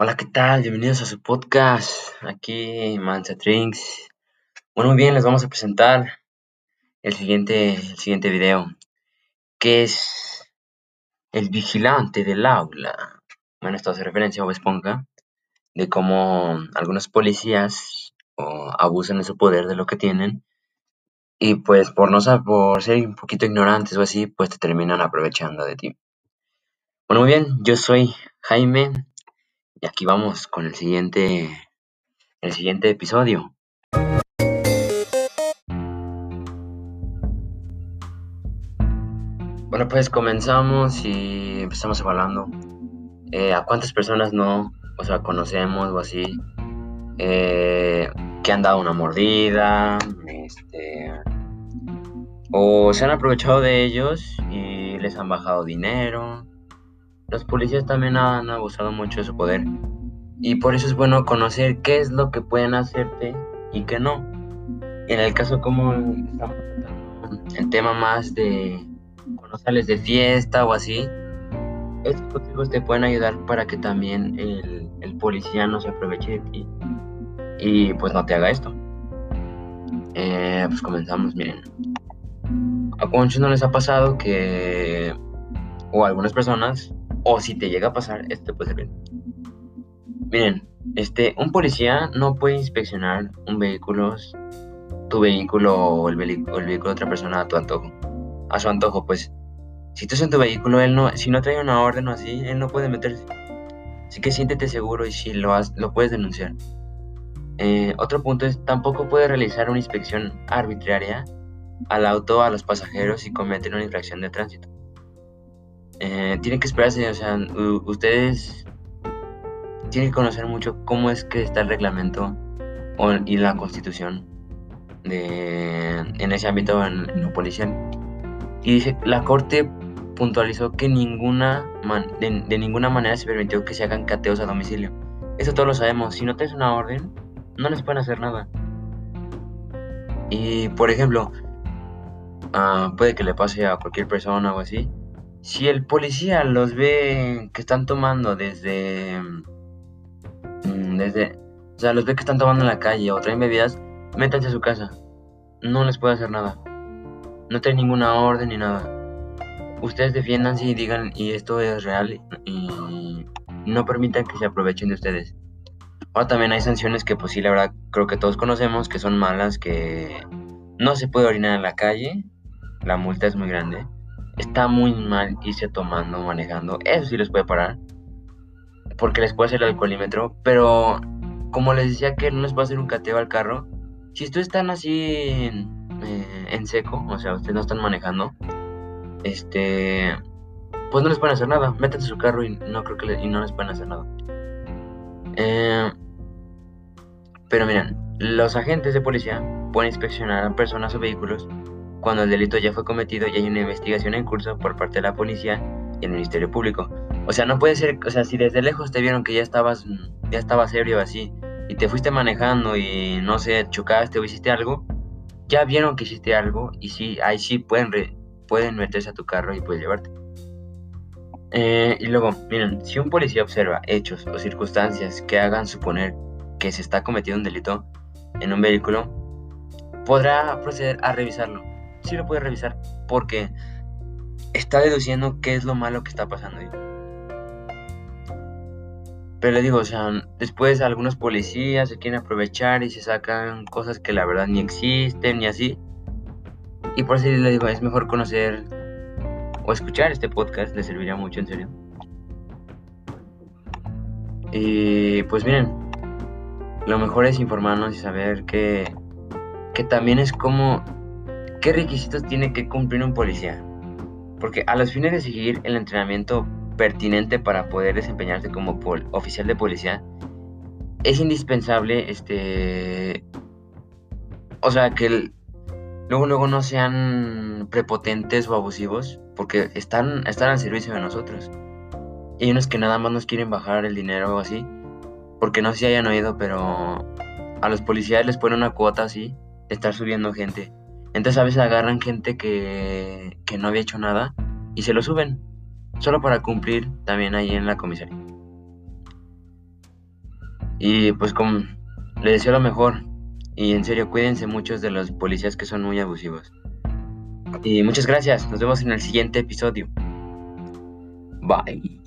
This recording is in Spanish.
Hola, ¿qué tal? Bienvenidos a su podcast. Aquí Mansa Drinks. Bueno, muy bien, les vamos a presentar el siguiente, el siguiente video, que es el vigilante del aula. Bueno, esto hace referencia a Bob Esponja, de cómo algunos policías abusan de su poder, de lo que tienen, y pues por no por ser un poquito ignorantes o así, pues te terminan aprovechando de ti. Bueno, muy bien, yo soy Jaime y aquí vamos con el siguiente, el siguiente episodio. Bueno, pues comenzamos y empezamos hablando. Eh, ¿A cuántas personas no, o sea, conocemos o así? Eh, que han dado una mordida, este, o se han aprovechado de ellos y les han bajado dinero, los policías también han abusado mucho de su poder y por eso es bueno conocer qué es lo que pueden hacerte y qué no. En el caso como el tema más de cuando sales de fiesta o así, estos consejos te pueden ayudar para que también el, policía no se aproveche de ti y pues no te haga esto. Eh, pues comenzamos, miren. A muchos no les ha pasado que, o a algunas personas, o si te llega a pasar, esto puede ser Miren, este, un policía no puede inspeccionar un vehículo, tu vehículo o el, vehículo de otra persona a tu antojo. A su antojo, pues, si estás en tu vehículo, él no, si no trae una orden o así, él no puede meterse. Así que siéntete seguro y si lo, has, lo puedes denunciar. Eh, otro punto es, tampoco puede realizar una inspección arbitraria al auto a los pasajeros y cometer una infracción de tránsito. Tienen que esperarse, o sea, ustedes tienen que conocer mucho cómo es que está el reglamento y la constitución de, en ese ámbito, en, lo policial. Y dice, la corte puntualizó que ninguna de, ninguna manera se permitió que se hagan cateos a domicilio. Eso todos lo sabemos. Si no tienes una orden, no les pueden hacer nada. Y por ejemplo, ah, puede que le pase a cualquier persona o así, si el policía los ve que están tomando desde. Mm, desde. O sea, los ve que están tomando en la calle o traen bebidas, métanse a su casa. No les puede hacer nada. No traen ninguna orden ni nada. Ustedes defiendan y digan, y esto es real, y no permitan que se aprovechen de ustedes. Ahora también hay sanciones que, pues sí, la verdad, creo que todos conocemos que son malas, que no se puede orinar en la calle. La multa es muy grande está muy mal irse tomando, manejando. Eso sí les puede parar. Porque les puede hacer el alcoholímetro. Pero como les decía que no les puede hacer un cateo al carro. Si ustedes están así en, eh, seco, o sea, ustedes no están manejando. Este. Pues no les pueden hacer nada. Métanse su carro y no creo que y no les pueden hacer nada. Eh, pero miren, los agentes de policía pueden inspeccionar a personas o vehículos cuando el delito ya fue cometido y hay una investigación en curso por parte de la policía y el Ministerio Público. O sea, no puede ser, o sea, si desde lejos te vieron que ya estabas, ya estabas ebrio así, y te fuiste manejando y no sé, chocaste o hiciste algo, ya vieron que hiciste algo y sí, ahí sí pueden, pueden meterse a tu carro y puedes llevarte. Eh, y luego, miren, si un policía observa hechos o circunstancias que hagan suponer que se está cometiendo un delito en un vehículo, podrá proceder a revisarlo sí lo puede revisar porque está deduciendo qué es lo malo que está pasando ahí. Pero le digo, o sea, después algunos policías se quieren aprovechar y se sacan cosas que la verdad ni existen ni así. Y por eso le digo, es mejor conocer o escuchar este podcast, le serviría mucho en serio. Y pues miren, lo mejor es informarnos y saber que, que también es como ¿Qué requisitos tiene que cumplir un policía? Porque a los fines de seguir el entrenamiento pertinente para poder desempeñarse como oficial de policía, es indispensable, este, o sea, que luego, luego no sean prepotentes o abusivos, porque están, están al servicio de nosotros. Y hay unos que nada más nos quieren bajar el dinero o así, porque no sé si hayan oído, pero a los policías les ponen una cuota así, estar subiendo gente. Entonces a veces agarran gente que, no había hecho nada y se lo suben, solo para cumplir también ahí en la comisaría. Y pues como le deseo lo mejor. Y en serio, cuídense muchos de los policías que son muy abusivos. Y muchas gracias. Nos vemos en el siguiente episodio. Bye.